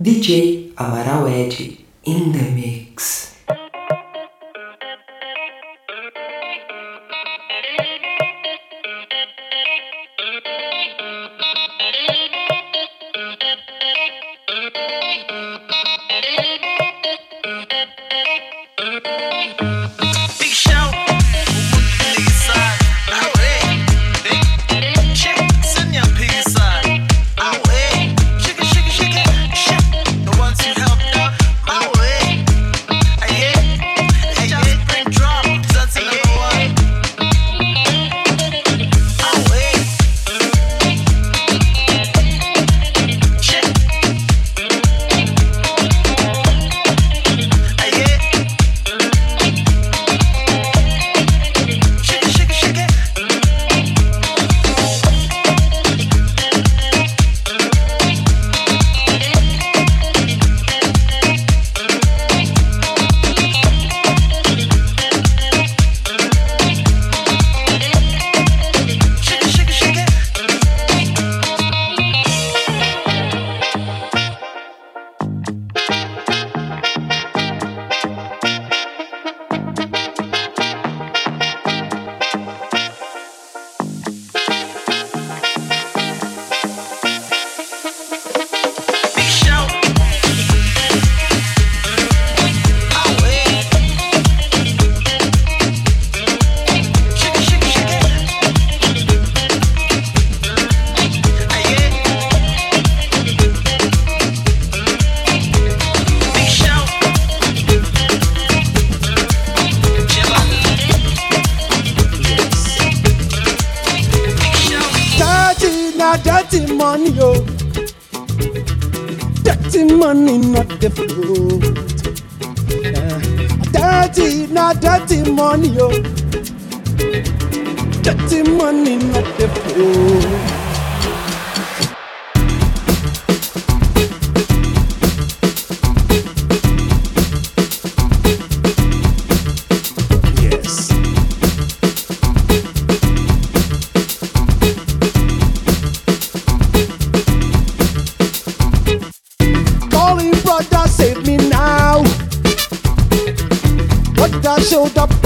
DJ Amaral Ed in the mix. money, yo. Dirty money, not the fruit. Uh, dirty, not dirty money, oh. Dirty money, not the fruit. out up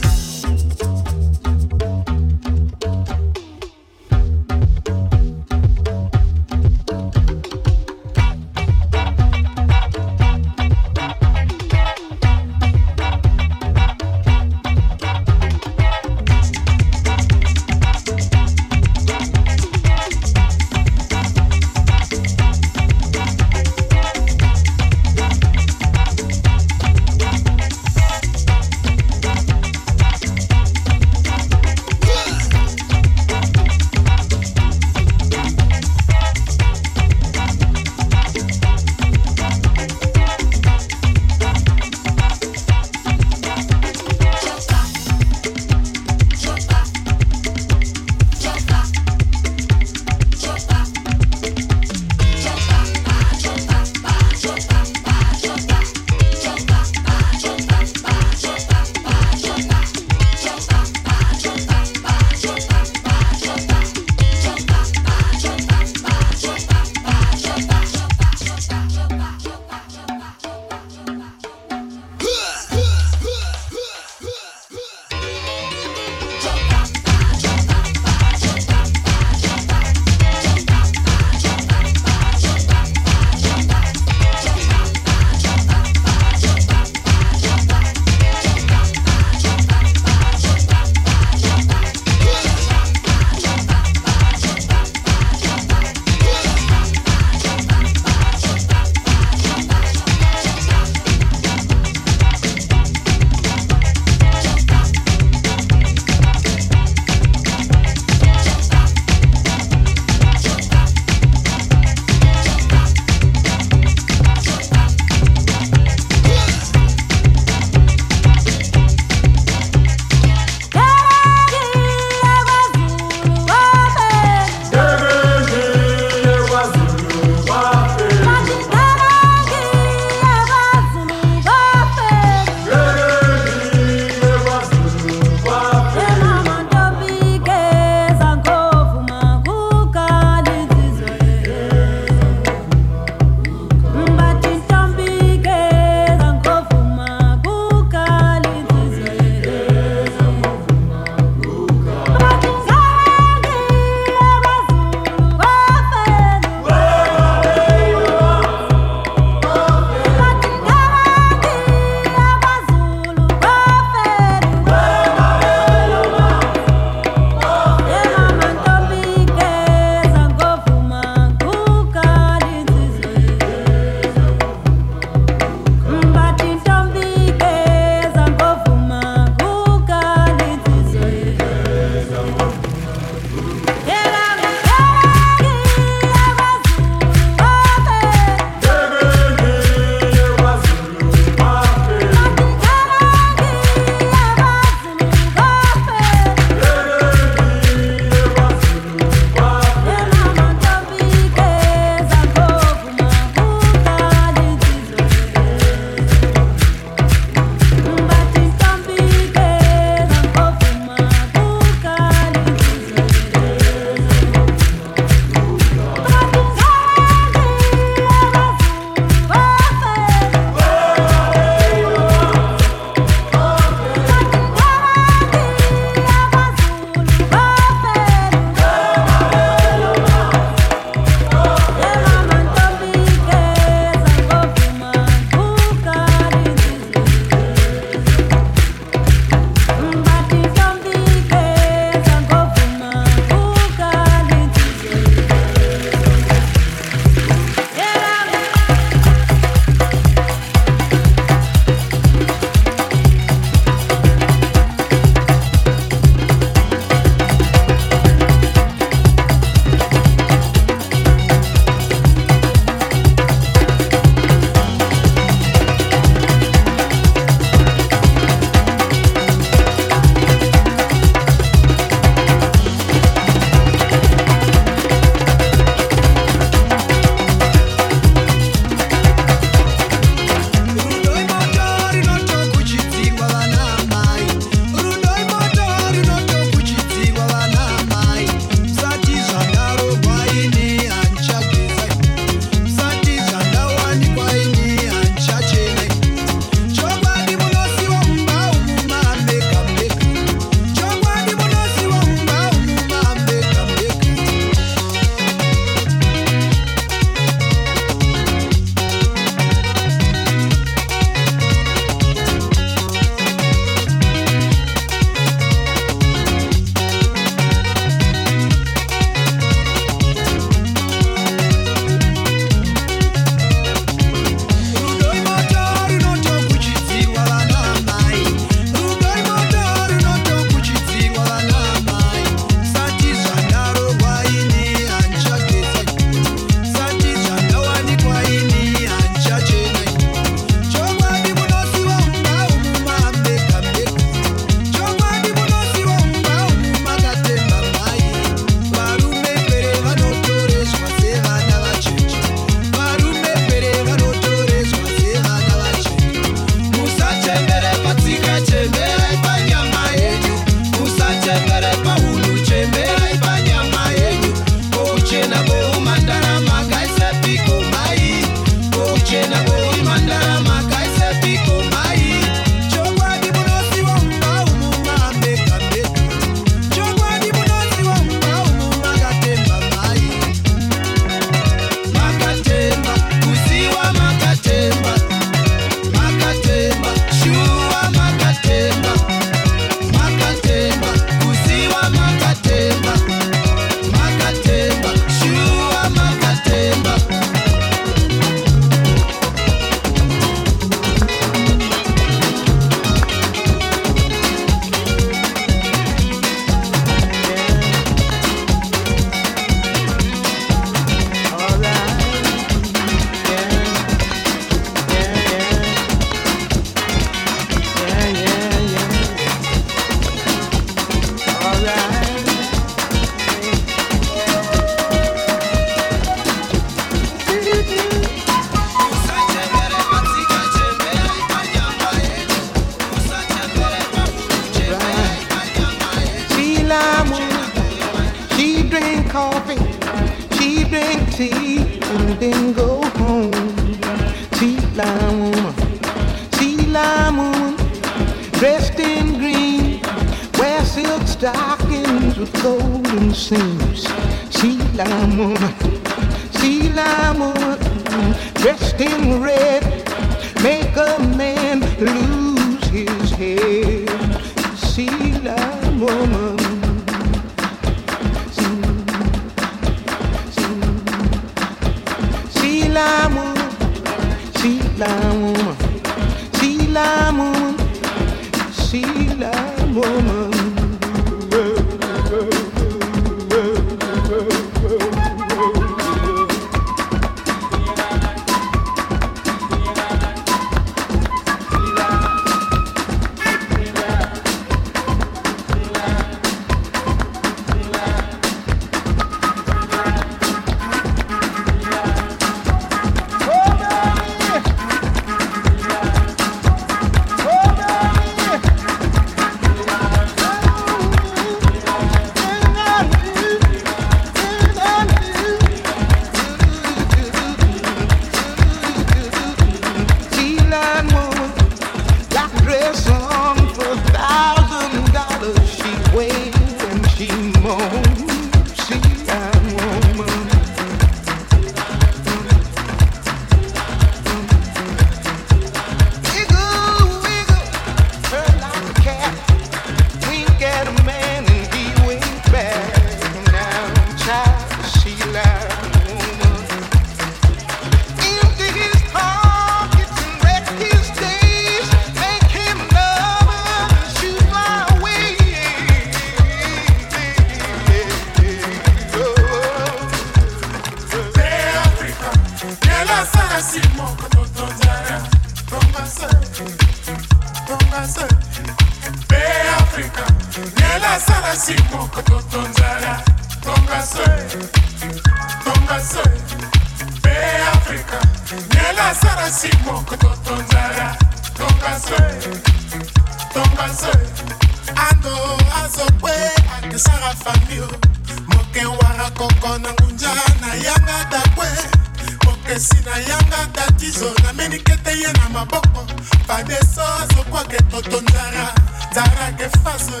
biso namenike te ye na maboko. Padesoso kwake totondara zarake faso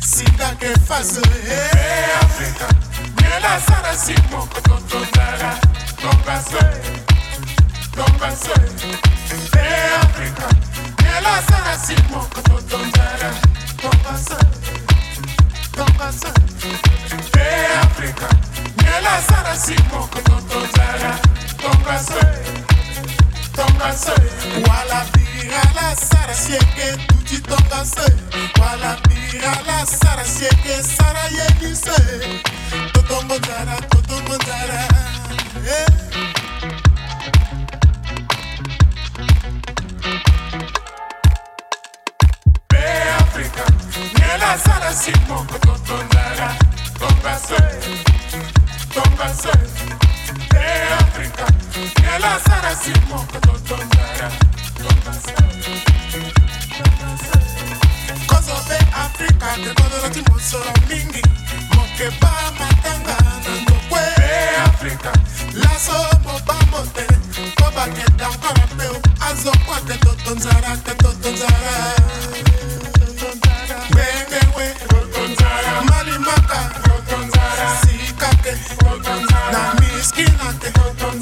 sindake faso eh, afrika ngelasara simoko totondara topaso topaso eh, afrika ngelasara simoko totondara topaso topaso eh, afrika ngelasara simoko totondara topaso jitonga se wala la sara si es que tu jitonga se wala pira la sara si que sara ye ni se totongo dara totongo dara eh. Africa, Nela Sara Simon, Totonara, Tombase, Tombase. Africa, niela sara ke totonzara. Bengewe, Malimaka, Sikake, na adelante,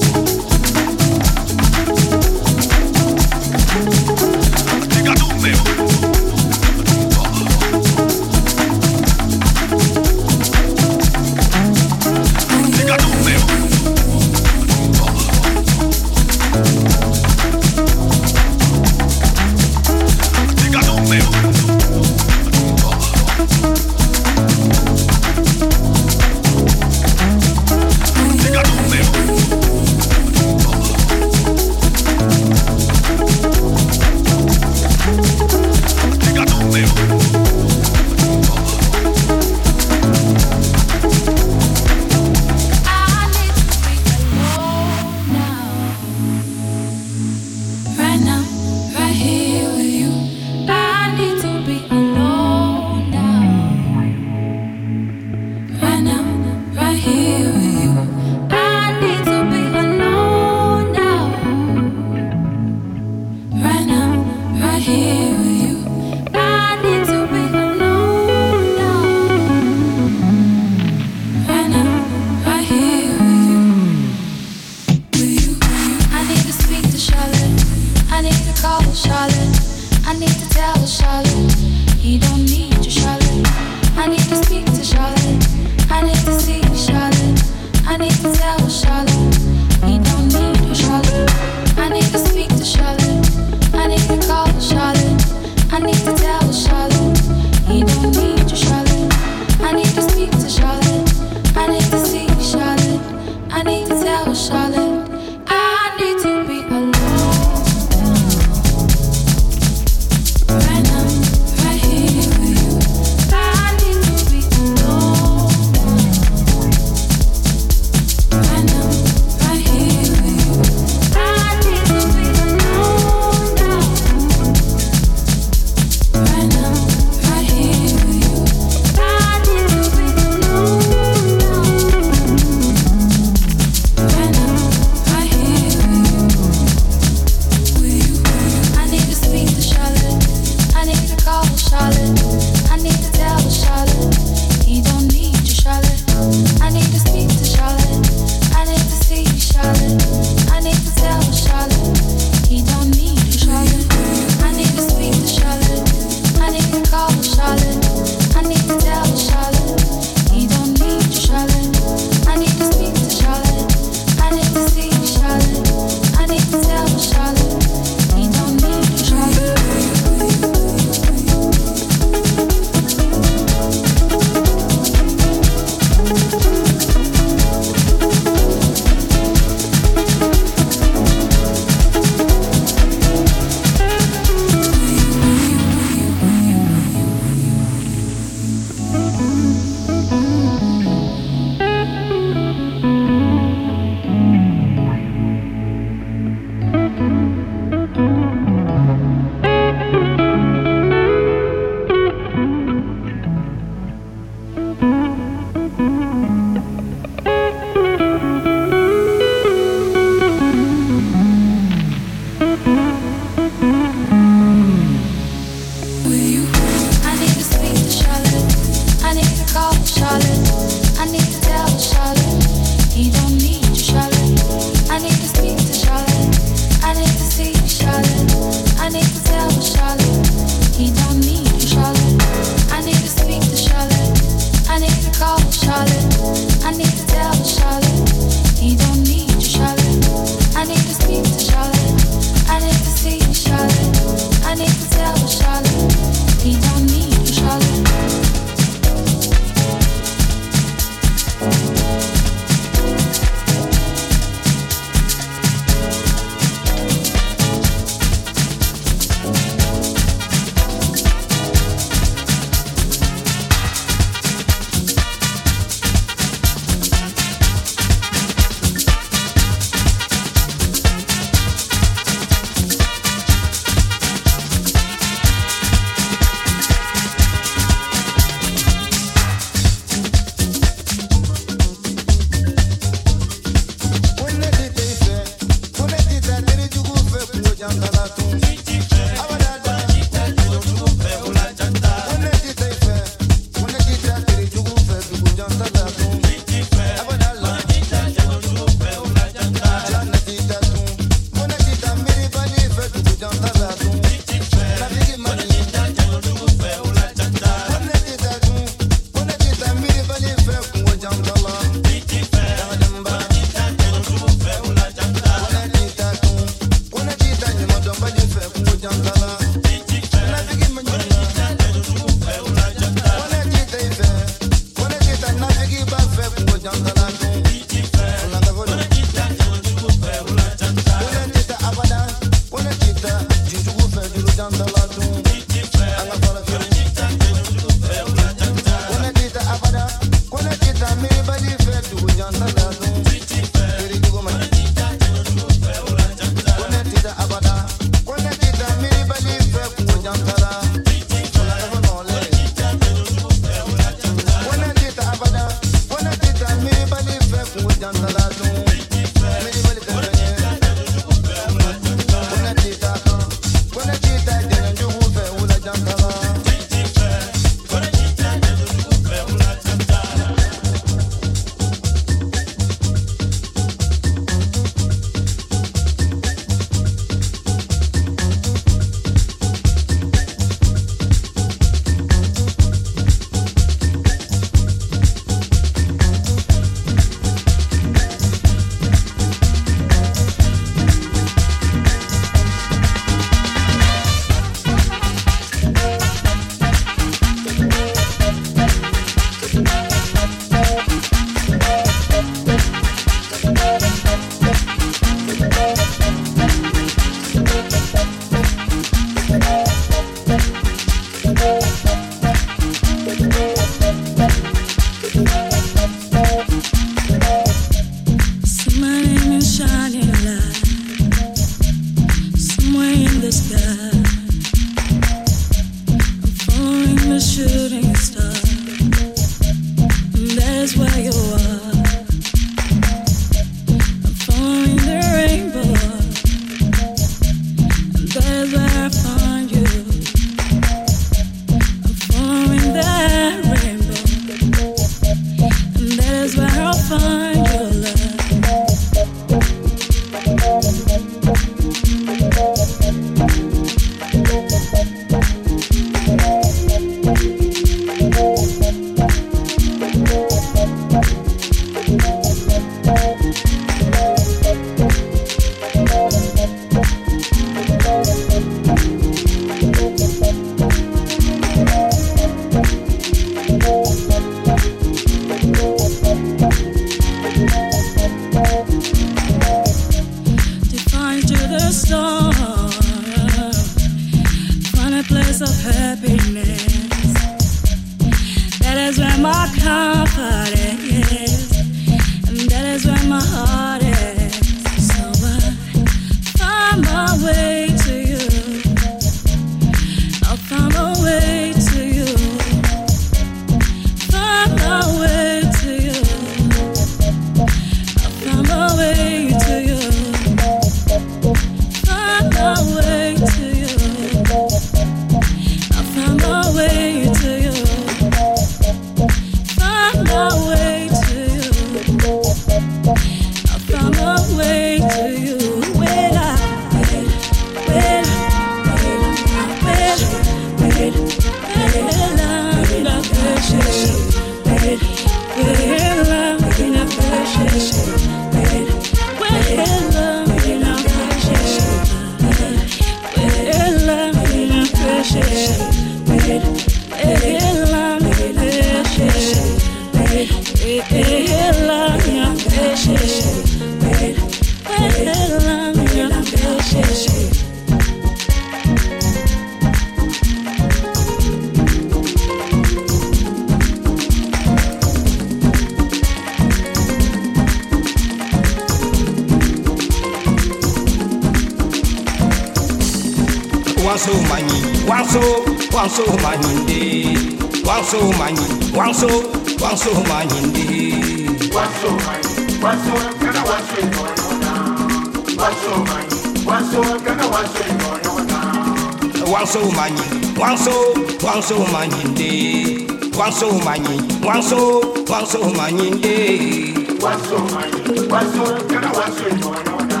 wanso manyinde wanso manyi wanso wanso manyinde wanso manyi wanso kana wanso inoona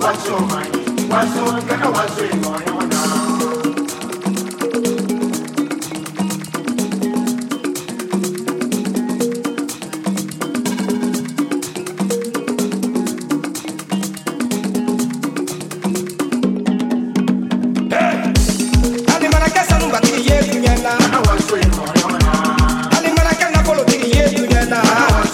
wanso manyi wanso kana wanso inoona